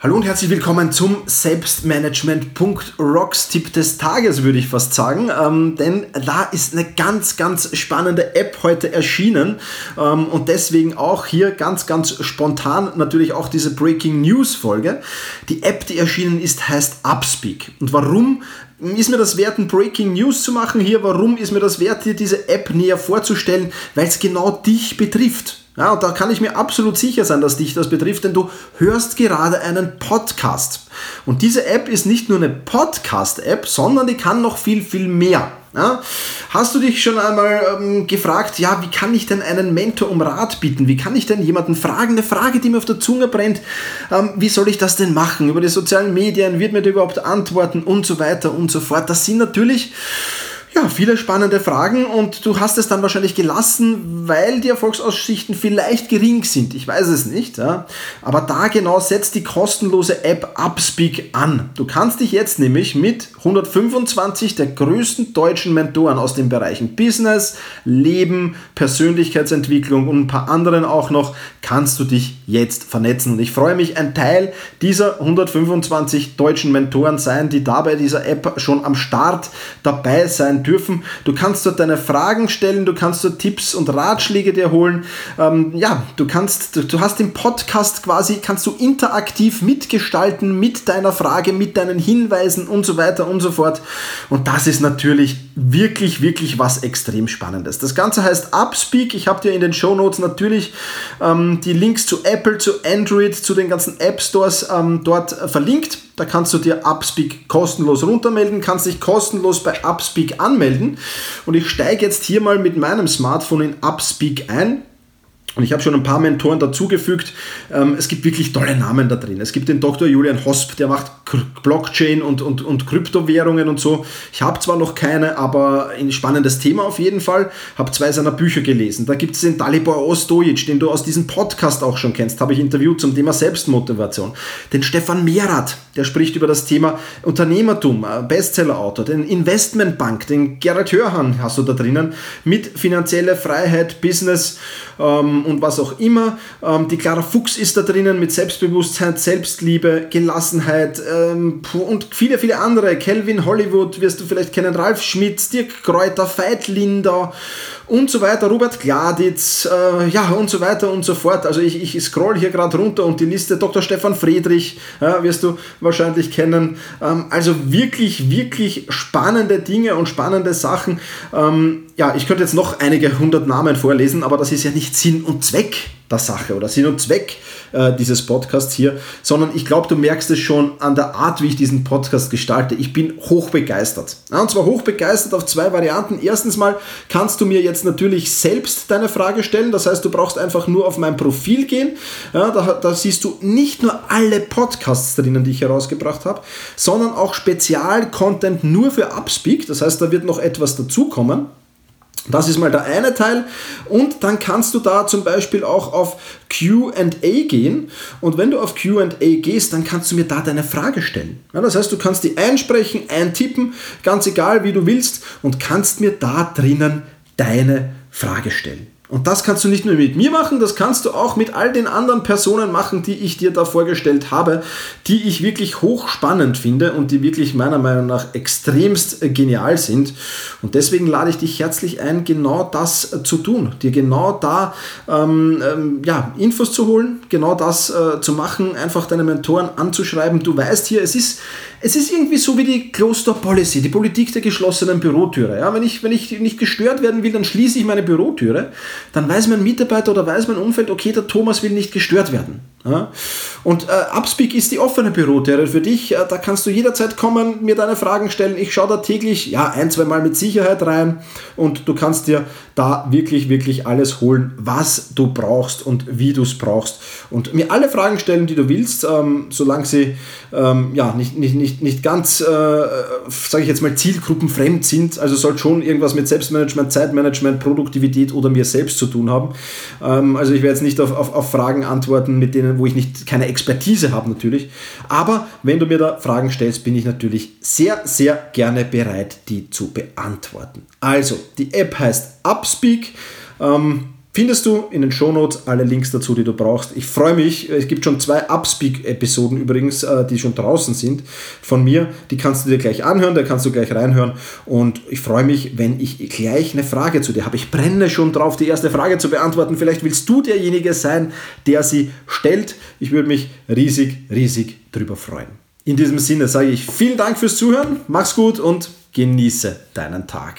Hallo und herzlich willkommen zum Selbstmanagement.rocks-Tipp des Tages, würde ich fast sagen. Ähm, denn da ist eine ganz, ganz spannende App heute erschienen. Ähm, und deswegen auch hier ganz, ganz spontan natürlich auch diese Breaking News-Folge. Die App, die erschienen ist, heißt Upspeak. Und warum ist mir das wert, ein Breaking News zu machen hier? Warum ist mir das wert, dir diese App näher vorzustellen? Weil es genau dich betrifft. Ja, und da kann ich mir absolut sicher sein, dass dich das betrifft, denn du hörst gerade einen Podcast. Und diese App ist nicht nur eine Podcast-App, sondern die kann noch viel, viel mehr. Ja? Hast du dich schon einmal ähm, gefragt, ja, wie kann ich denn einen Mentor um Rat bitten? Wie kann ich denn jemanden fragen? Eine Frage, die mir auf der Zunge brennt. Ähm, wie soll ich das denn machen? Über die sozialen Medien? Wird mir der überhaupt antworten? Und so weiter und so fort. Das sind natürlich ja, viele spannende Fragen und du hast es dann wahrscheinlich gelassen, weil die Erfolgsaussichten vielleicht gering sind. Ich weiß es nicht. Ja. Aber da genau setzt die kostenlose App Upspeak an. Du kannst dich jetzt nämlich mit 125 der größten deutschen Mentoren aus den Bereichen Business, Leben, Persönlichkeitsentwicklung und ein paar anderen auch noch, kannst du dich jetzt vernetzen. Und ich freue mich, ein Teil dieser 125 deutschen Mentoren sein, die dabei dieser App schon am Start dabei sein dürfen. Du kannst dort deine Fragen stellen, du kannst dort Tipps und Ratschläge dir holen. Ähm, ja, du kannst, du, du hast im Podcast quasi, kannst du interaktiv mitgestalten mit deiner Frage, mit deinen Hinweisen und so weiter und so fort. Und das ist natürlich wirklich, wirklich was extrem Spannendes. Das Ganze heißt Upspeak. Ich habe dir in den Show Notes natürlich ähm, die Links zu Apple, zu Android, zu den ganzen App Stores ähm, dort verlinkt. Da kannst du dir Upspeak kostenlos runtermelden, kannst dich kostenlos bei Upspeak anmelden. Und ich steige jetzt hier mal mit meinem Smartphone in Upspeak ein. Und ich habe schon ein paar Mentoren dazugefügt. Ähm, es gibt wirklich tolle Namen da drin. Es gibt den Dr. Julian Hosp, der macht Blockchain und, und, und Kryptowährungen und so. Ich habe zwar noch keine, aber ein spannendes Thema auf jeden Fall. Habe zwei seiner Bücher gelesen. Da gibt es den Dalibor Ostojic, den du aus diesem Podcast auch schon kennst, habe ich interviewt zum Thema Selbstmotivation. Den Stefan Mehrath, der spricht über das Thema Unternehmertum, äh, Bestsellerautor. Den Investmentbank, den Gerald Hörhan hast du da drinnen mit finanzielle Freiheit, Business ähm, und was auch immer. Ähm, die Clara Fuchs ist da drinnen mit Selbstbewusstsein, Selbstliebe, Gelassenheit ähm, und viele, viele andere. Kelvin Hollywood wirst du vielleicht kennen, Ralf Schmitz, Dirk Kräuter, Veit Linder und so weiter, Robert Gladitz, äh, ja und so weiter und so fort. Also ich, ich scroll hier gerade runter und die Liste Dr. Stefan Friedrich ja, wirst du wahrscheinlich kennen. Ähm, also wirklich, wirklich spannende Dinge und spannende Sachen. Ähm, ja, ich könnte jetzt noch einige hundert Namen vorlesen, aber das ist ja nicht Sinn und Zweck der Sache oder Sinn und Zweck äh, dieses Podcasts hier, sondern ich glaube, du merkst es schon an der Art, wie ich diesen Podcast gestalte. Ich bin hochbegeistert. Ja, und zwar hochbegeistert auf zwei Varianten. Erstens mal kannst du mir jetzt natürlich selbst deine Frage stellen. Das heißt, du brauchst einfach nur auf mein Profil gehen. Ja, da, da siehst du nicht nur alle Podcasts drinnen, die ich herausgebracht habe, sondern auch Spezial-Content nur für Upspeak. Das heißt, da wird noch etwas dazukommen. Das ist mal der eine Teil. Und dann kannst du da zum Beispiel auch auf QA gehen. Und wenn du auf QA gehst, dann kannst du mir da deine Frage stellen. Ja, das heißt, du kannst die einsprechen, eintippen, ganz egal wie du willst, und kannst mir da drinnen deine Frage stellen. Und das kannst du nicht nur mit mir machen, das kannst du auch mit all den anderen Personen machen, die ich dir da vorgestellt habe, die ich wirklich hochspannend finde und die wirklich meiner Meinung nach extremst genial sind. Und deswegen lade ich dich herzlich ein, genau das zu tun, dir genau da ähm, ähm, ja, Infos zu holen, genau das äh, zu machen, einfach deine Mentoren anzuschreiben. Du weißt hier, es ist es ist irgendwie so wie die Closed Door Policy, die Politik der geschlossenen Bürotüre. Ja, wenn, ich, wenn ich nicht gestört werden will, dann schließe ich meine Bürotüre. Dann weiß mein Mitarbeiter oder weiß mein Umfeld, okay, der Thomas will nicht gestört werden. Ja? Und äh, Upspeak ist die offene Bürotüre für dich. Äh, da kannst du jederzeit kommen, mir deine Fragen stellen. Ich schaue da täglich, ja, ein, zwei Mal mit Sicherheit rein und du kannst dir da wirklich, wirklich alles holen, was du brauchst und wie du es brauchst. Und mir alle Fragen stellen, die du willst, ähm, solange sie ähm, ja, nicht, nicht, nicht, nicht ganz, äh, sage ich jetzt mal, zielgruppenfremd sind. Also soll schon irgendwas mit Selbstmanagement, Zeitmanagement, Produktivität oder mir selbst zu tun haben. Ähm, also ich werde jetzt nicht auf, auf, auf Fragen antworten, mit denen, wo ich nicht keine Expertise habe natürlich. Aber wenn du mir da Fragen stellst, bin ich natürlich sehr, sehr gerne bereit, die zu beantworten. Also, die App heißt Upspeak. Ähm, Findest du in den Shownotes alle Links dazu, die du brauchst. Ich freue mich. Es gibt schon zwei Upspeak-Episoden übrigens, äh, die schon draußen sind von mir. Die kannst du dir gleich anhören, da kannst du gleich reinhören. Und ich freue mich, wenn ich gleich eine Frage zu dir habe. Ich brenne schon drauf, die erste Frage zu beantworten. Vielleicht willst du derjenige sein, der sie stellt. Ich würde mich riesig, riesig drüber freuen. In diesem Sinne sage ich vielen Dank fürs Zuhören, mach's gut und genieße deinen Tag.